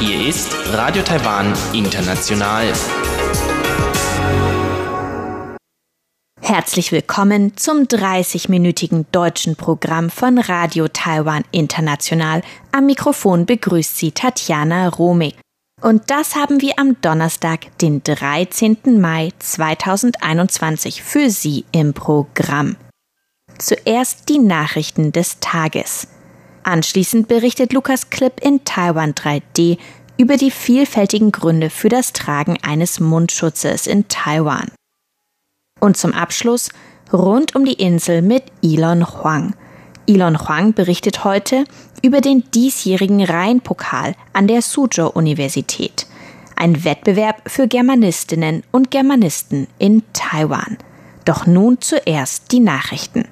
Hier ist Radio Taiwan International. Herzlich willkommen zum 30-minütigen deutschen Programm von Radio Taiwan International. Am Mikrofon begrüßt Sie Tatjana Romig. Und das haben wir am Donnerstag, den 13. Mai 2021 für Sie im Programm. Zuerst die Nachrichten des Tages. Anschließend berichtet Lukas Klipp in Taiwan 3D über die vielfältigen Gründe für das Tragen eines Mundschutzes in Taiwan. Und zum Abschluss rund um die Insel mit Elon Huang. Elon Huang berichtet heute über den diesjährigen Rheinpokal an der Suzhou-Universität, ein Wettbewerb für Germanistinnen und Germanisten in Taiwan. Doch nun zuerst die Nachrichten.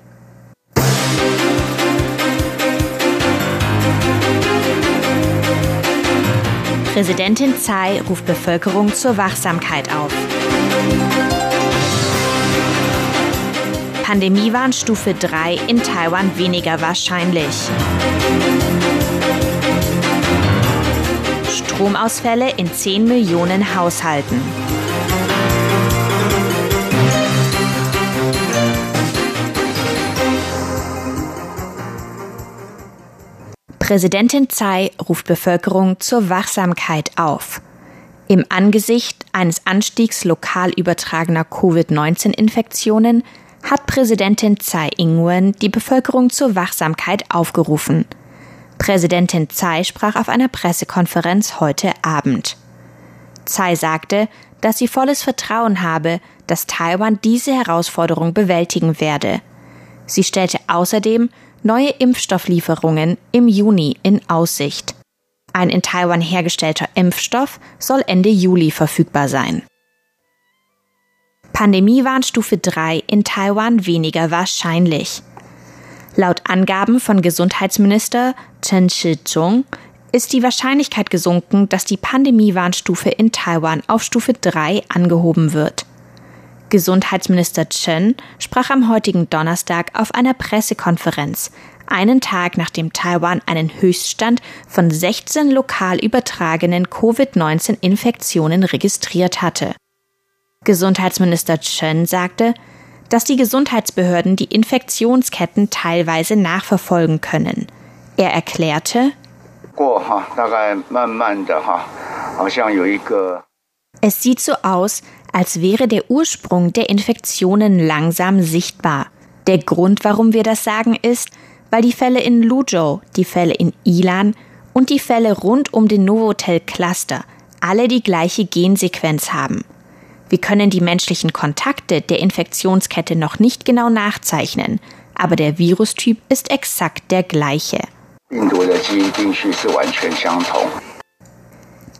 Präsidentin Tsai ruft Bevölkerung zur Wachsamkeit auf. Pandemiewarnstufe 3 in Taiwan weniger wahrscheinlich. Stromausfälle in 10 Millionen Haushalten. Präsidentin Tsai ruft Bevölkerung zur Wachsamkeit auf. Im Angesicht eines Anstiegs lokal übertragener Covid-19-Infektionen hat Präsidentin Tsai Ing-wen die Bevölkerung zur Wachsamkeit aufgerufen. Präsidentin Tsai sprach auf einer Pressekonferenz heute Abend. Tsai sagte, dass sie volles Vertrauen habe, dass Taiwan diese Herausforderung bewältigen werde. Sie stellte außerdem neue Impfstofflieferungen im Juni in Aussicht. Ein in Taiwan hergestellter Impfstoff soll Ende Juli verfügbar sein. Pandemiewarnstufe 3 in Taiwan weniger wahrscheinlich. Laut Angaben von Gesundheitsminister Chen Shih-chung ist die Wahrscheinlichkeit gesunken, dass die Pandemiewarnstufe in Taiwan auf Stufe 3 angehoben wird. Gesundheitsminister Chen sprach am heutigen Donnerstag auf einer Pressekonferenz, einen Tag nachdem Taiwan einen Höchststand von 16 lokal übertragenen Covid-19-Infektionen registriert hatte. Gesundheitsminister Chen sagte, dass die Gesundheitsbehörden die Infektionsketten teilweise nachverfolgen können. Er erklärte, es sieht so aus, als wäre der Ursprung der Infektionen langsam sichtbar. Der Grund, warum wir das sagen, ist, weil die Fälle in Luzhou, die Fälle in Ilan und die Fälle rund um den Novotel Cluster alle die gleiche Gensequenz haben. Wir können die menschlichen Kontakte der Infektionskette noch nicht genau nachzeichnen, aber der Virustyp ist exakt der gleiche.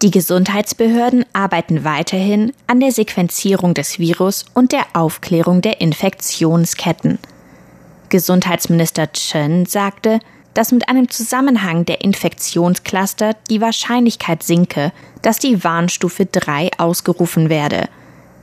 Die Gesundheitsbehörden arbeiten weiterhin an der Sequenzierung des Virus und der Aufklärung der Infektionsketten. Gesundheitsminister Chen sagte, dass mit einem Zusammenhang der Infektionscluster die Wahrscheinlichkeit sinke, dass die Warnstufe 3 ausgerufen werde.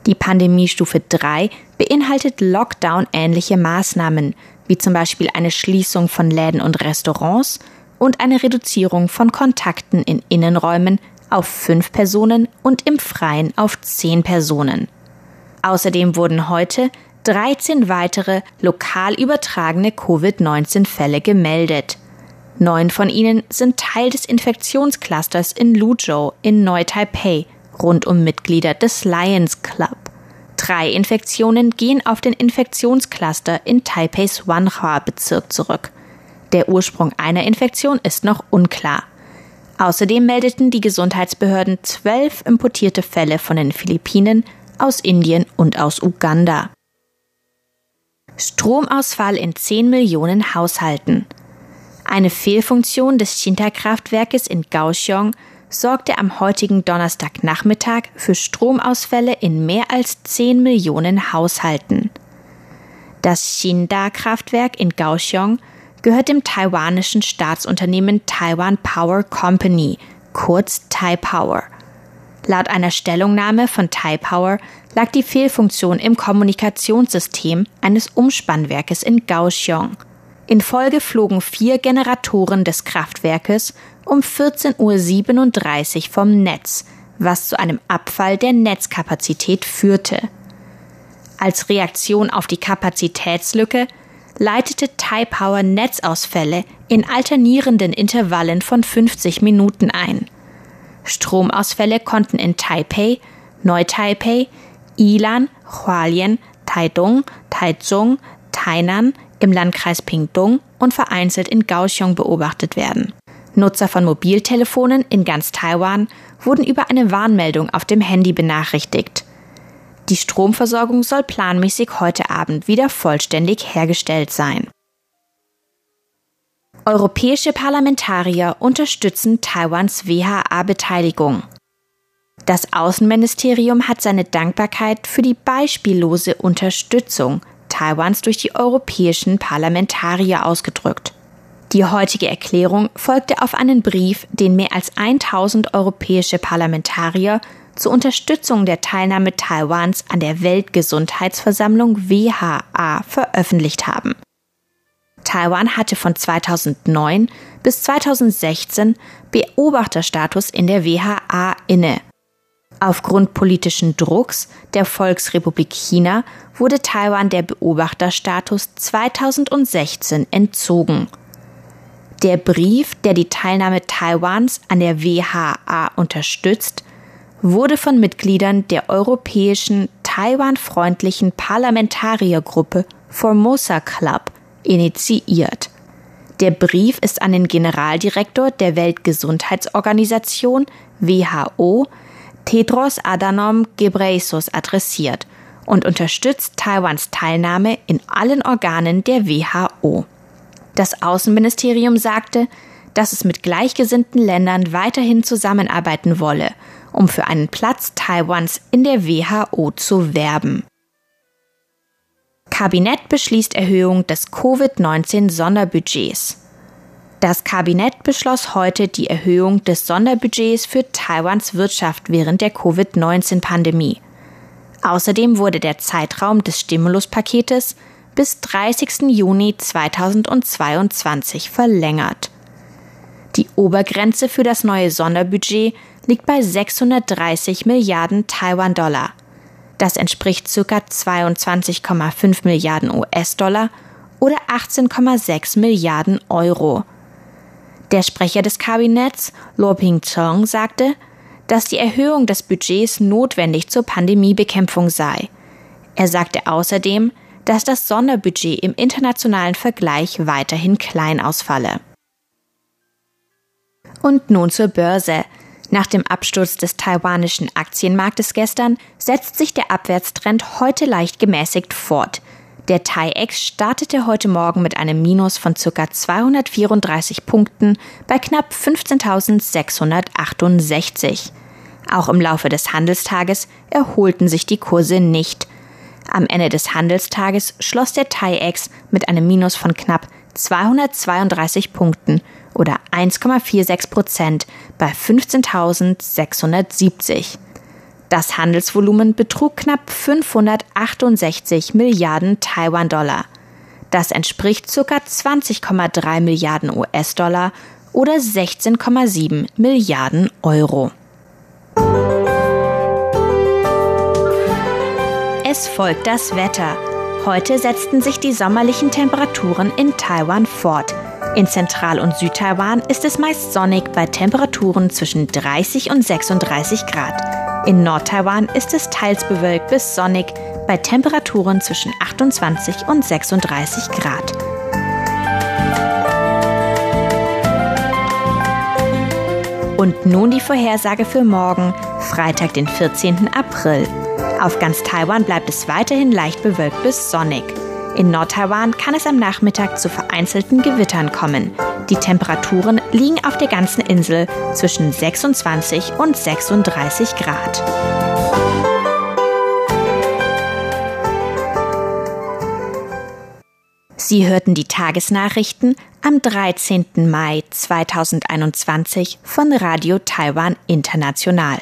Die Pandemiestufe 3 beinhaltet Lockdown-ähnliche Maßnahmen, wie zum Beispiel eine Schließung von Läden und Restaurants und eine Reduzierung von Kontakten in Innenräumen auf fünf Personen und im Freien auf zehn Personen. Außerdem wurden heute 13 weitere lokal übertragene Covid-19-Fälle gemeldet. Neun von ihnen sind Teil des Infektionsclusters in Luzhou in Neu-Taipei, rund um Mitglieder des Lions Club. Drei Infektionen gehen auf den Infektionscluster in Taipeis Wanhua-Bezirk zurück. Der Ursprung einer Infektion ist noch unklar. Außerdem meldeten die Gesundheitsbehörden zwölf importierte Fälle von den Philippinen, aus Indien und aus Uganda. Stromausfall in 10 Millionen Haushalten. Eine Fehlfunktion des Shinta-Kraftwerkes in Kaohsiung sorgte am heutigen Donnerstagnachmittag für Stromausfälle in mehr als 10 Millionen Haushalten. Das Shinda-Kraftwerk in Kaohsiung gehört dem taiwanischen Staatsunternehmen Taiwan Power Company, kurz Taipower. Laut einer Stellungnahme von Taipower lag die Fehlfunktion im Kommunikationssystem eines Umspannwerkes in Kaohsiung. In Folge flogen vier Generatoren des Kraftwerkes um 14.37 Uhr vom Netz, was zu einem Abfall der Netzkapazität führte. Als Reaktion auf die Kapazitätslücke leitete Taipower Netzausfälle in alternierenden Intervallen von 50 Minuten ein. Stromausfälle konnten in Taipei, Neu-Taipei, Ilan, Hualien, Taidong, Taichung, Tainan, im Landkreis Pingtung und vereinzelt in Kaohsiung beobachtet werden. Nutzer von Mobiltelefonen in ganz Taiwan wurden über eine Warnmeldung auf dem Handy benachrichtigt. Die Stromversorgung soll planmäßig heute Abend wieder vollständig hergestellt sein. Europäische Parlamentarier unterstützen Taiwans WHA-Beteiligung. Das Außenministerium hat seine Dankbarkeit für die beispiellose Unterstützung Taiwans durch die europäischen Parlamentarier ausgedrückt. Die heutige Erklärung folgte auf einen Brief, den mehr als 1000 europäische Parlamentarier zur Unterstützung der Teilnahme Taiwans an der Weltgesundheitsversammlung WHA veröffentlicht haben. Taiwan hatte von 2009 bis 2016 Beobachterstatus in der WHA inne. Aufgrund politischen Drucks der Volksrepublik China wurde Taiwan der Beobachterstatus 2016 entzogen. Der Brief, der die Teilnahme Taiwans an der WHA unterstützt, wurde von Mitgliedern der europäischen Taiwan-freundlichen Parlamentariergruppe Formosa Club initiiert. Der Brief ist an den Generaldirektor der Weltgesundheitsorganisation WHO Tedros Adhanom Ghebreyesus adressiert und unterstützt Taiwans Teilnahme in allen Organen der WHO. Das Außenministerium sagte, dass es mit gleichgesinnten Ländern weiterhin zusammenarbeiten wolle, um für einen Platz Taiwans in der WHO zu werben. Kabinett beschließt Erhöhung des Covid-19-Sonderbudgets. Das Kabinett beschloss heute die Erhöhung des Sonderbudgets für Taiwans Wirtschaft während der Covid-19-Pandemie. Außerdem wurde der Zeitraum des Stimuluspaketes bis 30. Juni 2022 verlängert. Die Obergrenze für das neue Sonderbudget liegt bei 630 Milliarden Taiwan-Dollar. Das entspricht ca. 22,5 Milliarden US-Dollar oder 18,6 Milliarden Euro. Der Sprecher des Kabinetts, Lo Ping-chong, sagte, dass die Erhöhung des Budgets notwendig zur Pandemiebekämpfung sei. Er sagte außerdem, dass das Sonderbudget im internationalen Vergleich weiterhin klein ausfalle. Und nun zur Börse. Nach dem Absturz des taiwanischen Aktienmarktes gestern setzt sich der Abwärtstrend heute leicht gemäßigt fort. Der TAIEX startete heute Morgen mit einem Minus von ca. 234 Punkten bei knapp 15.668. Auch im Laufe des Handelstages erholten sich die Kurse nicht. Am Ende des Handelstages schloss der TAIEX mit einem Minus von knapp 232 Punkten oder 1,46 Prozent bei 15.670. Das Handelsvolumen betrug knapp 568 Milliarden Taiwan-Dollar. Das entspricht ca. 20,3 Milliarden US-Dollar oder 16,7 Milliarden Euro. Es folgt das Wetter. Heute setzten sich die sommerlichen Temperaturen in Taiwan fort. In Zentral- und Südtaiwan ist es meist sonnig bei Temperaturen zwischen 30 und 36 Grad. In Nordtaiwan ist es teils bewölkt bis sonnig bei Temperaturen zwischen 28 und 36 Grad. Und nun die Vorhersage für morgen, Freitag, den 14. April. Auf ganz Taiwan bleibt es weiterhin leicht bewölkt bis sonnig. In Nordtaiwan kann es am Nachmittag zu vereinzelten Gewittern kommen. Die Temperaturen liegen auf der ganzen Insel zwischen 26 und 36 Grad. Sie hörten die Tagesnachrichten am 13. Mai 2021 von Radio Taiwan International.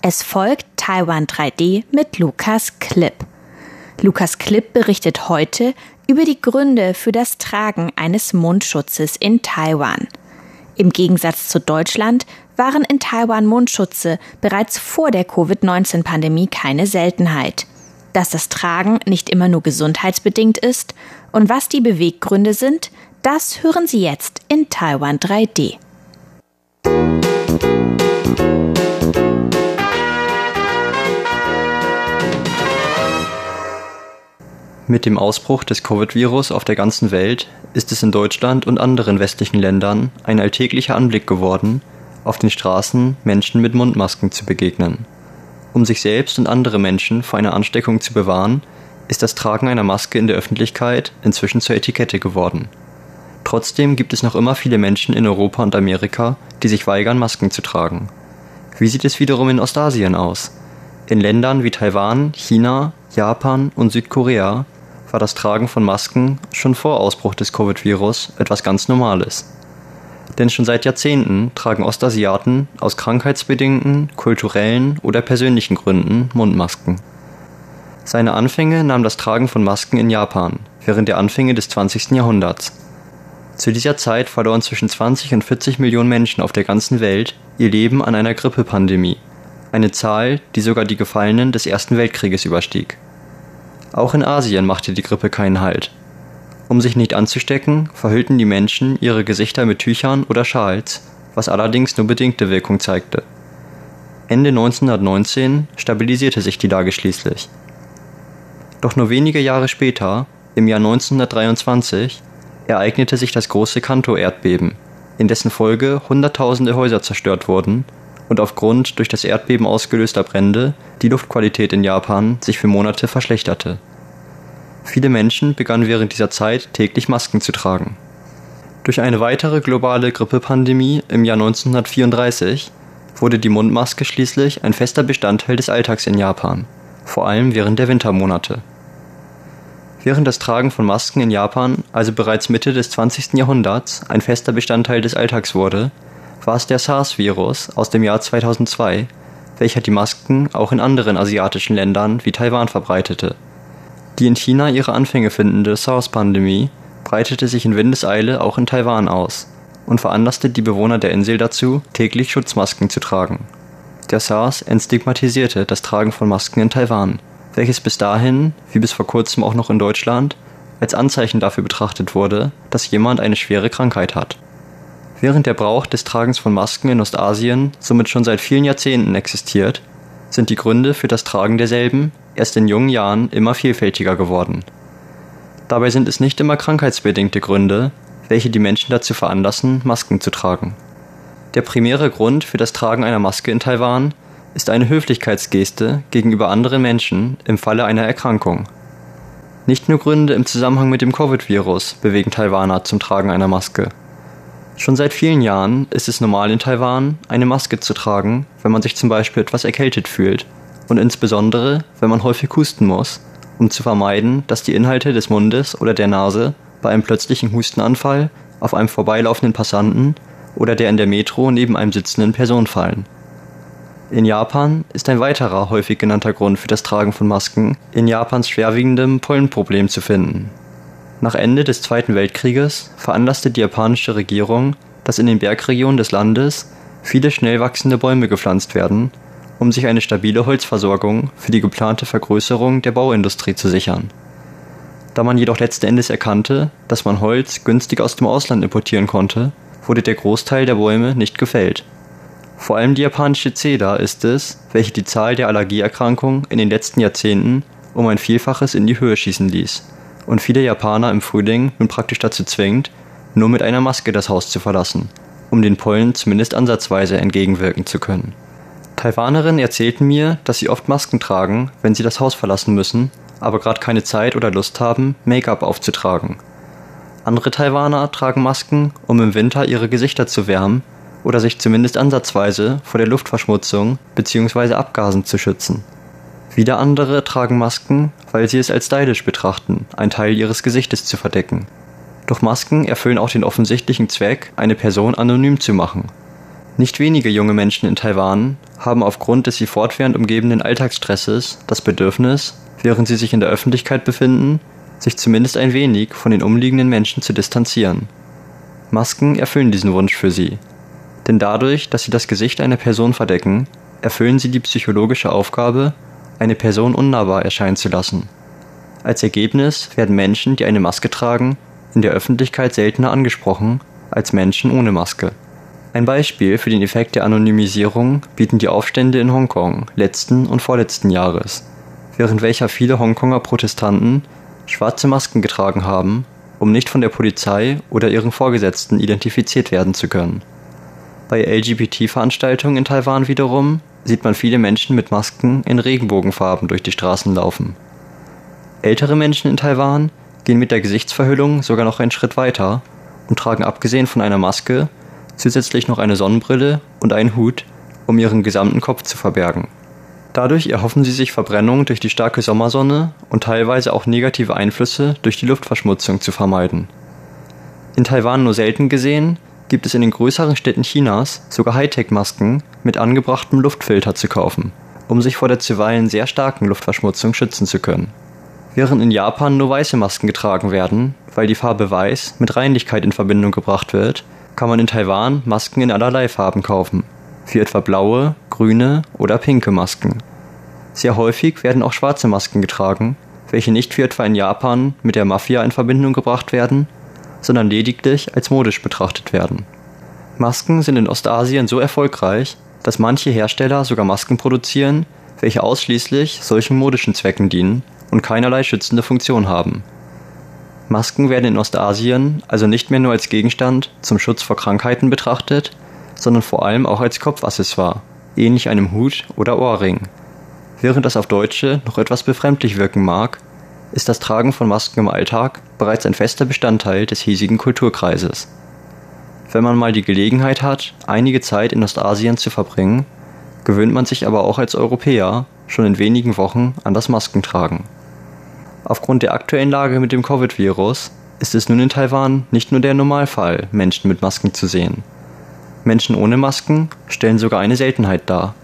Es folgt Taiwan 3D mit Lukas Klipp. Lukas Klipp berichtet heute über die Gründe für das Tragen eines Mundschutzes in Taiwan. Im Gegensatz zu Deutschland waren in Taiwan Mundschutze bereits vor der Covid-19-Pandemie keine Seltenheit. Dass das Tragen nicht immer nur gesundheitsbedingt ist und was die Beweggründe sind, das hören Sie jetzt in Taiwan 3D. Mit dem Ausbruch des Covid-Virus auf der ganzen Welt ist es in Deutschland und anderen westlichen Ländern ein alltäglicher Anblick geworden, auf den Straßen Menschen mit Mundmasken zu begegnen. Um sich selbst und andere Menschen vor einer Ansteckung zu bewahren, ist das Tragen einer Maske in der Öffentlichkeit inzwischen zur Etikette geworden. Trotzdem gibt es noch immer viele Menschen in Europa und Amerika, die sich weigern, Masken zu tragen. Wie sieht es wiederum in Ostasien aus? In Ländern wie Taiwan, China, Japan und Südkorea war das Tragen von Masken schon vor Ausbruch des Covid-Virus etwas ganz Normales. Denn schon seit Jahrzehnten tragen Ostasiaten aus krankheitsbedingten, kulturellen oder persönlichen Gründen Mundmasken. Seine Anfänge nahm das Tragen von Masken in Japan während der Anfänge des 20. Jahrhunderts. Zu dieser Zeit verloren zwischen 20 und 40 Millionen Menschen auf der ganzen Welt ihr Leben an einer Grippepandemie, eine Zahl, die sogar die Gefallenen des Ersten Weltkrieges überstieg. Auch in Asien machte die Grippe keinen Halt. Um sich nicht anzustecken, verhüllten die Menschen ihre Gesichter mit Tüchern oder Schals, was allerdings nur bedingte Wirkung zeigte. Ende 1919 stabilisierte sich die Lage schließlich. Doch nur wenige Jahre später, im Jahr 1923, ereignete sich das große Kanto-Erdbeben, in dessen Folge Hunderttausende Häuser zerstört wurden und aufgrund durch das Erdbeben ausgelöster Brände die Luftqualität in Japan sich für Monate verschlechterte. Viele Menschen begannen während dieser Zeit täglich Masken zu tragen. Durch eine weitere globale Grippepandemie im Jahr 1934 wurde die Mundmaske schließlich ein fester Bestandteil des Alltags in Japan, vor allem während der Wintermonate. Während das Tragen von Masken in Japan also bereits Mitte des 20. Jahrhunderts ein fester Bestandteil des Alltags wurde, war es der SARS-Virus aus dem Jahr 2002, welcher die Masken auch in anderen asiatischen Ländern wie Taiwan verbreitete. Die in China ihre Anfänge findende SARS-Pandemie breitete sich in Windeseile auch in Taiwan aus und veranlasste die Bewohner der Insel dazu, täglich Schutzmasken zu tragen. Der SARS entstigmatisierte das Tragen von Masken in Taiwan, welches bis dahin, wie bis vor kurzem auch noch in Deutschland, als Anzeichen dafür betrachtet wurde, dass jemand eine schwere Krankheit hat. Während der Brauch des Tragens von Masken in Ostasien somit schon seit vielen Jahrzehnten existiert, sind die Gründe für das Tragen derselben erst in jungen Jahren immer vielfältiger geworden. Dabei sind es nicht immer krankheitsbedingte Gründe, welche die Menschen dazu veranlassen, Masken zu tragen. Der primäre Grund für das Tragen einer Maske in Taiwan ist eine Höflichkeitsgeste gegenüber anderen Menschen im Falle einer Erkrankung. Nicht nur Gründe im Zusammenhang mit dem Covid-Virus bewegen Taiwaner zum Tragen einer Maske. Schon seit vielen Jahren ist es normal in Taiwan, eine Maske zu tragen, wenn man sich zum Beispiel etwas erkältet fühlt und insbesondere, wenn man häufig husten muss, um zu vermeiden, dass die Inhalte des Mundes oder der Nase bei einem plötzlichen Hustenanfall auf einem vorbeilaufenden Passanten oder der in der Metro neben einem sitzenden Person fallen. In Japan ist ein weiterer häufig genannter Grund für das Tragen von Masken in Japans schwerwiegendem Pollenproblem zu finden. Nach Ende des Zweiten Weltkrieges veranlasste die japanische Regierung, dass in den Bergregionen des Landes viele schnell wachsende Bäume gepflanzt werden, um sich eine stabile Holzversorgung für die geplante Vergrößerung der Bauindustrie zu sichern. Da man jedoch letzten Endes erkannte, dass man Holz günstig aus dem Ausland importieren konnte, wurde der Großteil der Bäume nicht gefällt. Vor allem die japanische Zeder ist es, welche die Zahl der Allergieerkrankungen in den letzten Jahrzehnten um ein Vielfaches in die Höhe schießen ließ und viele Japaner im Frühling nun praktisch dazu zwingt, nur mit einer Maske das Haus zu verlassen, um den Pollen zumindest ansatzweise entgegenwirken zu können. Taiwanerinnen erzählten mir, dass sie oft Masken tragen, wenn sie das Haus verlassen müssen, aber gerade keine Zeit oder Lust haben, Make-up aufzutragen. Andere Taiwaner tragen Masken, um im Winter ihre Gesichter zu wärmen oder sich zumindest ansatzweise vor der Luftverschmutzung bzw. Abgasen zu schützen. Wieder andere tragen Masken, weil sie es als stylisch betrachten, einen Teil ihres Gesichtes zu verdecken. Doch Masken erfüllen auch den offensichtlichen Zweck, eine Person anonym zu machen. Nicht wenige junge Menschen in Taiwan haben aufgrund des sie fortwährend umgebenden Alltagsstresses das Bedürfnis, während sie sich in der Öffentlichkeit befinden, sich zumindest ein wenig von den umliegenden Menschen zu distanzieren. Masken erfüllen diesen Wunsch für sie. Denn dadurch, dass sie das Gesicht einer Person verdecken, erfüllen sie die psychologische Aufgabe, eine Person unnahbar erscheinen zu lassen. Als Ergebnis werden Menschen, die eine Maske tragen, in der Öffentlichkeit seltener angesprochen als Menschen ohne Maske. Ein Beispiel für den Effekt der Anonymisierung bieten die Aufstände in Hongkong letzten und vorletzten Jahres, während welcher viele Hongkonger Protestanten schwarze Masken getragen haben, um nicht von der Polizei oder ihren Vorgesetzten identifiziert werden zu können. Bei LGBT-Veranstaltungen in Taiwan wiederum sieht man viele Menschen mit Masken in Regenbogenfarben durch die Straßen laufen. Ältere Menschen in Taiwan gehen mit der Gesichtsverhüllung sogar noch einen Schritt weiter und tragen abgesehen von einer Maske zusätzlich noch eine Sonnenbrille und einen Hut, um ihren gesamten Kopf zu verbergen. Dadurch erhoffen sie sich Verbrennung durch die starke Sommersonne und teilweise auch negative Einflüsse durch die Luftverschmutzung zu vermeiden. In Taiwan nur selten gesehen, gibt es in den größeren Städten Chinas sogar Hightech-Masken mit angebrachtem Luftfilter zu kaufen, um sich vor der zuweilen sehr starken Luftverschmutzung schützen zu können. Während in Japan nur weiße Masken getragen werden, weil die Farbe Weiß mit Reinlichkeit in Verbindung gebracht wird, kann man in Taiwan Masken in allerlei Farben kaufen, wie etwa blaue, grüne oder pinke Masken. Sehr häufig werden auch schwarze Masken getragen, welche nicht wie etwa in Japan mit der Mafia in Verbindung gebracht werden, sondern lediglich als modisch betrachtet werden. Masken sind in Ostasien so erfolgreich, dass manche Hersteller sogar Masken produzieren, welche ausschließlich solchen modischen Zwecken dienen und keinerlei schützende Funktion haben. Masken werden in Ostasien also nicht mehr nur als Gegenstand zum Schutz vor Krankheiten betrachtet, sondern vor allem auch als Kopfaccessoire, ähnlich einem Hut oder Ohrring. Während das auf Deutsche noch etwas befremdlich wirken mag, ist das Tragen von Masken im Alltag bereits ein fester Bestandteil des hiesigen Kulturkreises. Wenn man mal die Gelegenheit hat, einige Zeit in Ostasien zu verbringen, gewöhnt man sich aber auch als Europäer schon in wenigen Wochen an das Maskentragen. Aufgrund der aktuellen Lage mit dem Covid-Virus ist es nun in Taiwan nicht nur der Normalfall, Menschen mit Masken zu sehen. Menschen ohne Masken stellen sogar eine Seltenheit dar.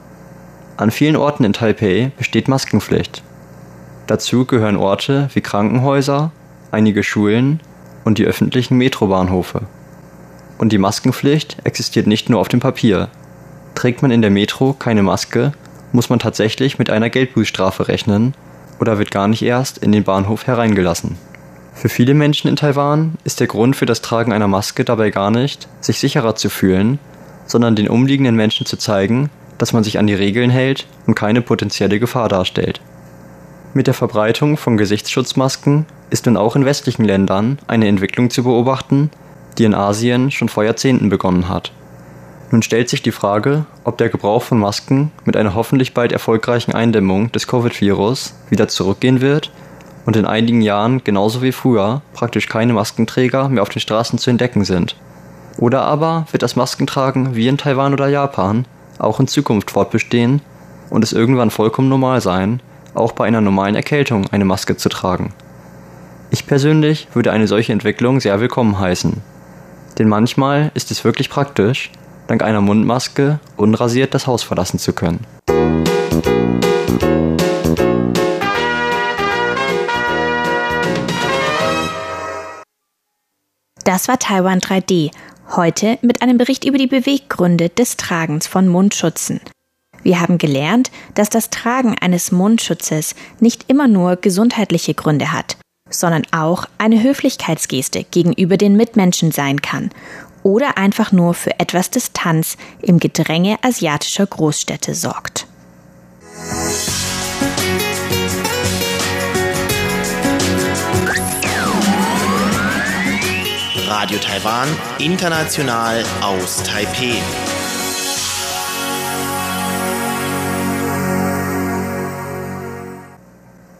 An vielen Orten in Taipei besteht Maskenpflicht. Dazu gehören Orte wie Krankenhäuser, einige Schulen und die öffentlichen Metrobahnhofe. Und die Maskenpflicht existiert nicht nur auf dem Papier. Trägt man in der Metro keine Maske, muss man tatsächlich mit einer Geldbußstrafe rechnen oder wird gar nicht erst in den Bahnhof hereingelassen. Für viele Menschen in Taiwan ist der Grund für das Tragen einer Maske dabei gar nicht, sich sicherer zu fühlen, sondern den umliegenden Menschen zu zeigen, dass man sich an die Regeln hält und keine potenzielle Gefahr darstellt. Mit der Verbreitung von Gesichtsschutzmasken ist nun auch in westlichen Ländern eine Entwicklung zu beobachten, die in Asien schon vor Jahrzehnten begonnen hat. Nun stellt sich die Frage, ob der Gebrauch von Masken mit einer hoffentlich bald erfolgreichen Eindämmung des Covid-Virus wieder zurückgehen wird und in einigen Jahren genauso wie früher praktisch keine Maskenträger mehr auf den Straßen zu entdecken sind. Oder aber wird das Maskentragen wie in Taiwan oder Japan auch in Zukunft fortbestehen und es irgendwann vollkommen normal sein, auch bei einer normalen Erkältung eine Maske zu tragen. Ich persönlich würde eine solche Entwicklung sehr willkommen heißen. Denn manchmal ist es wirklich praktisch, dank einer Mundmaske unrasiert das Haus verlassen zu können. Das war Taiwan 3D. Heute mit einem Bericht über die Beweggründe des Tragens von Mundschutzen. Wir haben gelernt, dass das Tragen eines Mundschutzes nicht immer nur gesundheitliche Gründe hat, sondern auch eine Höflichkeitsgeste gegenüber den Mitmenschen sein kann oder einfach nur für etwas Distanz im Gedränge asiatischer Großstädte sorgt. Radio Taiwan, international aus Taipei.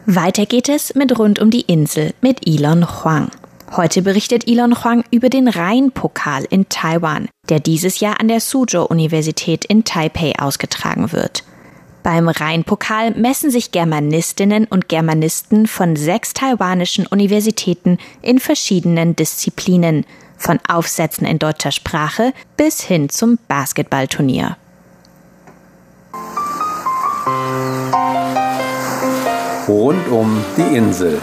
Weiter geht es mit Rund um die Insel mit Elon Huang. Heute berichtet Elon Huang über den Rhein-Pokal in Taiwan, der dieses Jahr an der Suzhou-Universität in Taipei ausgetragen wird. Beim Rhein-Pokal messen sich Germanistinnen und Germanisten von sechs taiwanischen Universitäten in verschiedenen Disziplinen, von Aufsätzen in deutscher Sprache bis hin zum Basketballturnier. Rund um die Insel.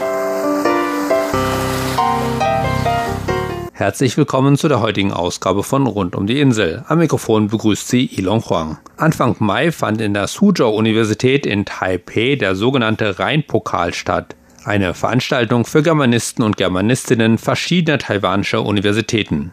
Herzlich willkommen zu der heutigen Ausgabe von Rund um die Insel. Am Mikrofon begrüßt Sie Ilon Huang. Anfang Mai fand in der Suzhou-Universität in Taipei der sogenannte Rheinpokal statt. Eine Veranstaltung für Germanisten und Germanistinnen verschiedener taiwanischer Universitäten.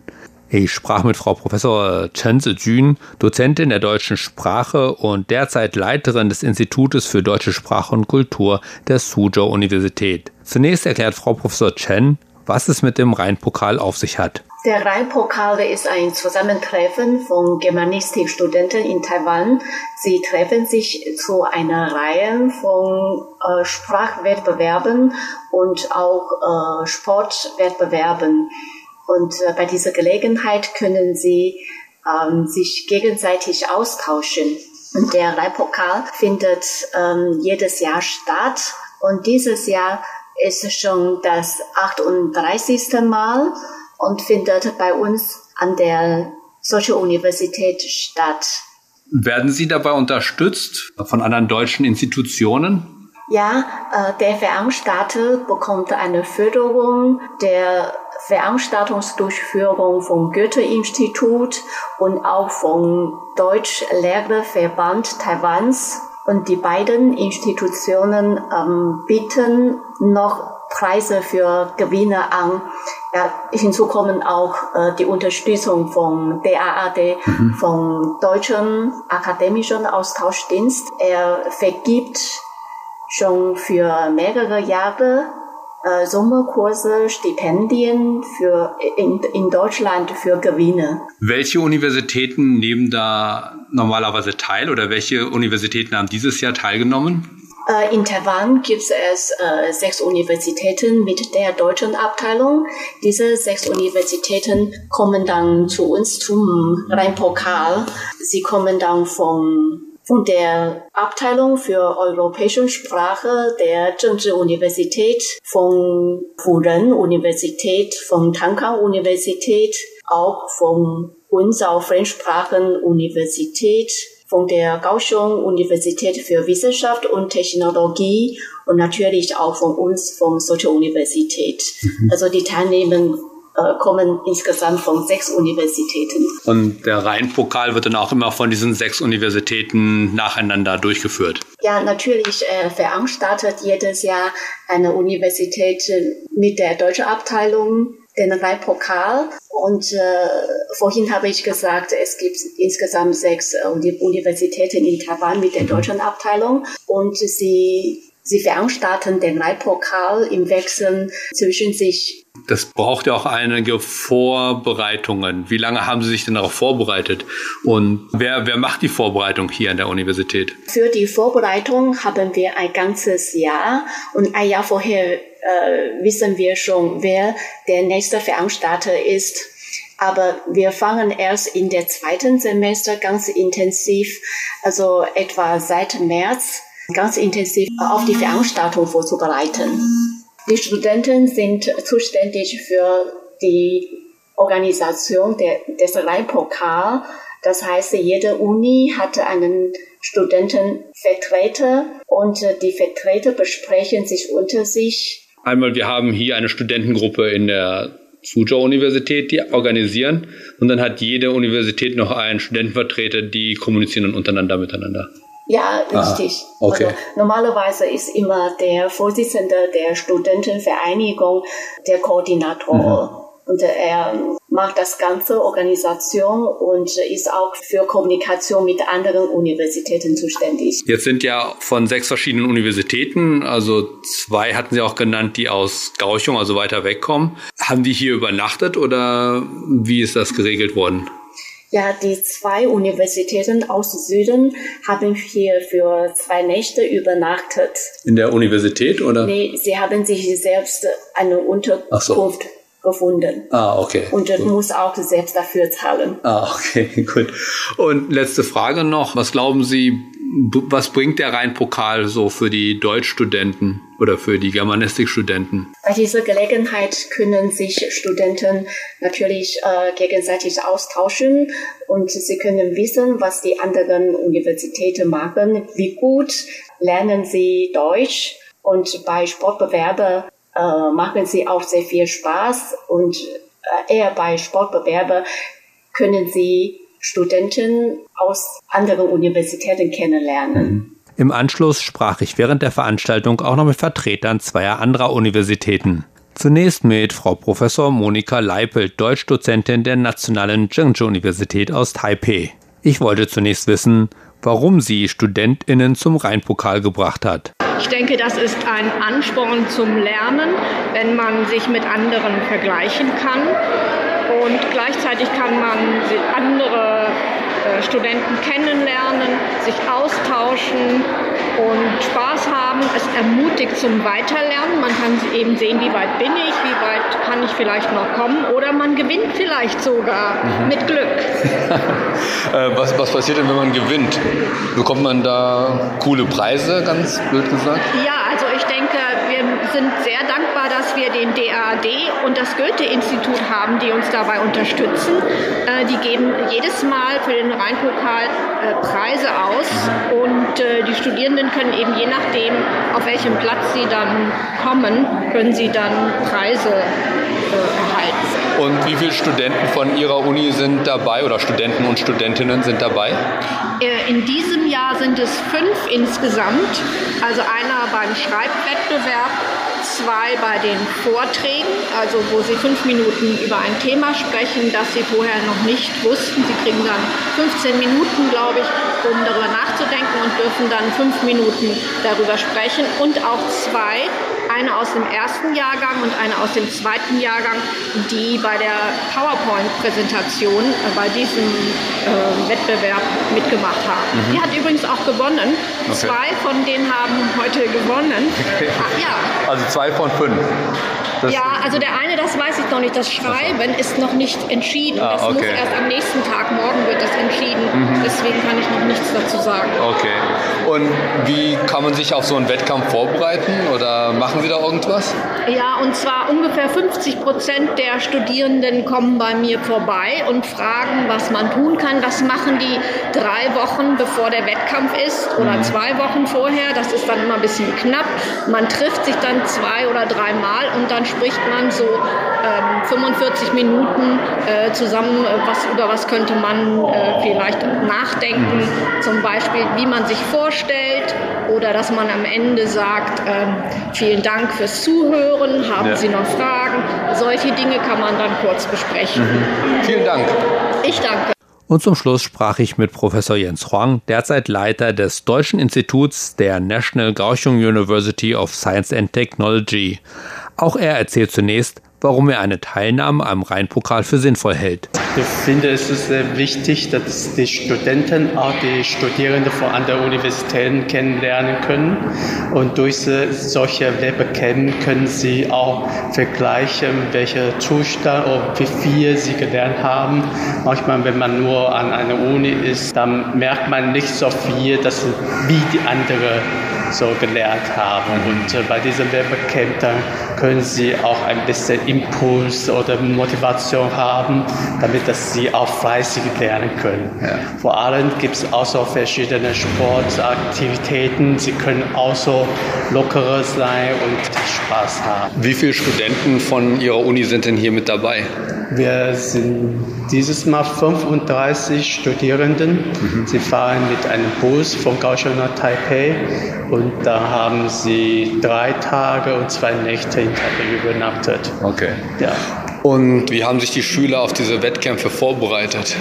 Ich sprach mit Frau Professor Chen Zijun, Dozentin der deutschen Sprache und derzeit Leiterin des Institutes für deutsche Sprache und Kultur der Suzhou Universität. Zunächst erklärt Frau Professor Chen, was es mit dem Rheinpokal auf sich hat. Der Rheinpokal ist ein Zusammentreffen von Germanistikstudenten in Taiwan. Sie treffen sich zu einer Reihe von äh, Sprachwettbewerben und auch äh, Sportwettbewerben. Und äh, bei dieser Gelegenheit können sie ähm, sich gegenseitig austauschen. Und der Rheinpokal findet ähm, jedes Jahr statt. Und dieses Jahr ist schon das 38. Mal und findet bei uns an der Social Universität statt. Werden Sie dabei unterstützt von anderen deutschen Institutionen? Ja, äh, der Veranstalter bekommt eine Förderung der Veranstaltungsdurchführung vom Goethe-Institut und auch vom Deutsch-Lehrerverband Taiwans und die beiden Institutionen ähm, bieten noch Preise für Gewinner an. Ja, hinzu kommen auch äh, die Unterstützung von DAAD, mhm. vom Deutschen Akademischen Austauschdienst. Er vergibt schon für mehrere Jahre äh, Sommerkurse, Stipendien für in, in Deutschland für Gewinne. Welche Universitäten nehmen da normalerweise teil oder welche Universitäten haben dieses Jahr teilgenommen? Äh, in Taiwan gibt es äh, sechs Universitäten mit der deutschen Abteilung. Diese sechs Universitäten kommen dann zu uns zum Rheinpokal. Sie kommen dann vom von der Abteilung für europäische Sprache der Zhengzhi-Universität, von Furen-Universität, von Tankang-Universität, auch von Hunzhou Fremdsprachen-Universität, von der Kaohsiung Universität für Wissenschaft und Technologie und natürlich auch von uns, von Sochi Universität. Mhm. Also die teilnehmen äh, kommen insgesamt von sechs Universitäten. Und der Rheinpokal wird dann auch immer von diesen sechs Universitäten nacheinander durchgeführt? Ja, natürlich äh, veranstaltet jedes Jahr eine Universität mit der deutschen Abteilung den Rheinpokal. Und äh, vorhin habe ich gesagt, es gibt insgesamt sechs äh, Universitäten in Taiwan mit der deutschen Abteilung. Und sie Sie veranstalten den Leitpokal im Wechsel zwischen sich. Das braucht ja auch einige Vorbereitungen. Wie lange haben Sie sich denn darauf vorbereitet? Und wer, wer macht die Vorbereitung hier an der Universität? Für die Vorbereitung haben wir ein ganzes Jahr und ein Jahr vorher äh, wissen wir schon, wer der nächste Veranstalter ist. Aber wir fangen erst in der zweiten Semester ganz intensiv, also etwa seit März ganz intensiv auf die Veranstaltung vorzubereiten. Die Studenten sind zuständig für die Organisation der, des Leihpokal. Das heißt, jede Uni hatte einen Studentenvertreter und die Vertreter besprechen sich unter sich. Einmal, wir haben hier eine Studentengruppe in der Suzhou-Universität, die organisieren. Und dann hat jede Universität noch einen Studentenvertreter, die kommunizieren untereinander miteinander. Ja, richtig. Aha, okay. Also normalerweise ist immer der Vorsitzende der Studentenvereinigung der Koordinator. Mhm. Und er macht das ganze Organisation und ist auch für Kommunikation mit anderen Universitäten zuständig. Jetzt sind ja von sechs verschiedenen Universitäten, also zwei hatten Sie auch genannt, die aus Gauchung, also weiter wegkommen. Haben die hier übernachtet oder wie ist das geregelt worden? Ja, die zwei Universitäten aus Süden haben hier für zwei Nächte übernachtet. In der Universität oder? Nee, sie haben sich selbst eine Unterkunft so. Gefunden. Ah, okay. Und gut. muss auch selbst dafür zahlen. Ah, okay, gut. Und letzte Frage noch. Was glauben Sie, was bringt der Rheinpokal so für die Deutschstudenten oder für die Germanistikstudenten? Bei dieser Gelegenheit können sich Studenten natürlich äh, gegenseitig austauschen und sie können wissen, was die anderen Universitäten machen, wie gut lernen sie Deutsch und bei Sportbewerben äh, machen sie auch sehr viel Spaß und äh, eher bei Sportbewerben können sie Studenten aus anderen Universitäten kennenlernen. Mhm. Im Anschluss sprach ich während der Veranstaltung auch noch mit Vertretern zweier anderer Universitäten. Zunächst mit Frau Professor Monika Leipelt, Deutschdozentin der Nationalen Zhengzhou-Universität aus Taipei. Ich wollte zunächst wissen, warum sie StudentInnen zum Rheinpokal gebracht hat. Ich denke, das ist ein Ansporn zum Lernen, wenn man sich mit anderen vergleichen kann. Und gleichzeitig kann man andere äh, Studenten kennenlernen, sich austauschen und Spaß haben. Es ermutigt zum Weiterlernen. Man kann eben sehen, wie weit bin ich, wie weit kann ich vielleicht noch kommen oder man gewinnt vielleicht sogar mhm. mit Glück. Äh, was, was passiert denn, wenn man gewinnt? Bekommt man da coole Preise, ganz blöd gesagt? Ja, also ich denke, sind sehr dankbar, dass wir den DAAD und das Goethe-Institut haben, die uns dabei unterstützen. Äh, die geben jedes Mal für den Rheinpokal äh, Preise aus und äh, die Studierenden können eben je nachdem, auf welchem Platz sie dann kommen, können sie dann Preise erhalten. Und wie viele Studenten von Ihrer Uni sind dabei oder Studenten und Studentinnen sind dabei? In diesem Jahr sind es fünf insgesamt. Also einer beim Schreibwettbewerb, zwei bei den Vorträgen, also wo sie fünf Minuten über ein Thema sprechen, das sie vorher noch nicht wussten. Sie kriegen dann 15 Minuten, glaube ich, um darüber nachzudenken und dürfen dann fünf Minuten darüber sprechen. Und auch zwei, eine aus dem ersten Jahrgang und eine aus dem zweiten Jahrgang, die bei der PowerPoint-Präsentation äh, bei diesem äh, Wettbewerb mitgemacht haben. Mhm. Die hat übrigens auch gewonnen. Okay. Zwei von denen haben heute gewonnen. Ach, ja. Also zwei von fünf. Das ja, also der eine, das weiß ich noch nicht. Das Schreiben ist noch nicht entschieden. Ah, das okay. muss erst am nächsten Tag, morgen wird das entschieden. Mhm. Deswegen kann ich noch nichts dazu sagen. Okay. Und wie kann man sich auf so einen Wettkampf vorbereiten oder machen Sie da irgendwas? Ja, und zwar ungefähr 50 Prozent der Studierenden kommen bei mir vorbei und fragen, was man tun kann. Das machen die drei Wochen, bevor der Wettkampf ist oder mhm. zwei Wochen vorher. Das ist dann immer ein bisschen knapp. Man trifft sich dann zwei oder dreimal und dann spricht man so ähm, 45 Minuten äh, zusammen, äh, was, über was könnte man äh, vielleicht nachdenken. Zum Beispiel, wie man sich vorstellt oder dass man am Ende sagt, ähm, vielen Dank fürs Zuhören, haben ja. Sie noch Fragen? Solche Dinge kann man dann kurz besprechen. Mhm. Vielen Dank. Ich danke. Und zum Schluss sprach ich mit Professor Jens Huang, derzeit Leiter des Deutschen Instituts der National Kaohsiung University of Science and Technology. Auch er erzählt zunächst, warum er eine Teilnahme am Rheinpokal für sinnvoll hält. Ich finde, es ist sehr wichtig, dass die Studenten auch die Studierenden von anderen Universitäten kennenlernen können. Und durch solche Wettbekämpfe können sie auch vergleichen, welcher Zustand oder wie viel sie gelernt haben. Manchmal, wenn man nur an einer Uni ist, dann merkt man nicht so viel, dass, wie die anderen so gelernt haben. Und äh, bei diesem Werbecamp dann können sie auch ein bisschen Impuls oder Motivation haben, damit dass sie auch fleißig lernen können. Ja. Vor allem gibt es auch so verschiedene Sportaktivitäten. Sie können auch so lockerer sein und Spaß haben. Wie viele Studenten von Ihrer Uni sind denn hier mit dabei? Wir sind dieses Mal 35 Studierenden. Mhm. Sie fahren mit einem Bus von Kaohsiung nach Taipei und da haben sie drei Tage und zwei Nächte in Taipei übernachtet. Okay. Ja. Und wie haben sich die Schüler auf diese Wettkämpfe vorbereitet?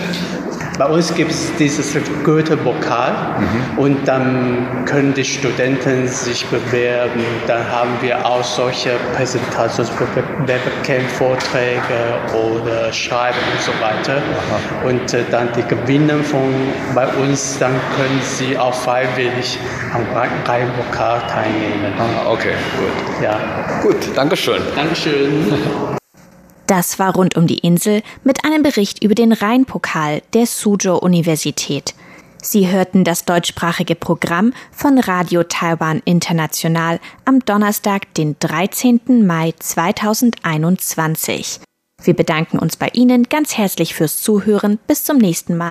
Bei uns gibt es dieses Goethe-Pokal mhm. und dann können die Studenten sich bewerben. Dann haben wir auch solche Präsentations-, Webcam-Vorträge oder Schreiben und so weiter. Aha. Und äh, dann die Gewinner von bei uns, dann können sie auch freiwillig am Rhein-Pokal teilnehmen. Ah, okay, gut. Ja. Gut, Dankeschön. Dankeschön. Das war rund um die Insel mit einem Bericht über den Rheinpokal der Suzhou Universität. Sie hörten das deutschsprachige Programm von Radio Taiwan International am Donnerstag, den 13. Mai 2021. Wir bedanken uns bei Ihnen ganz herzlich fürs Zuhören. Bis zum nächsten Mal.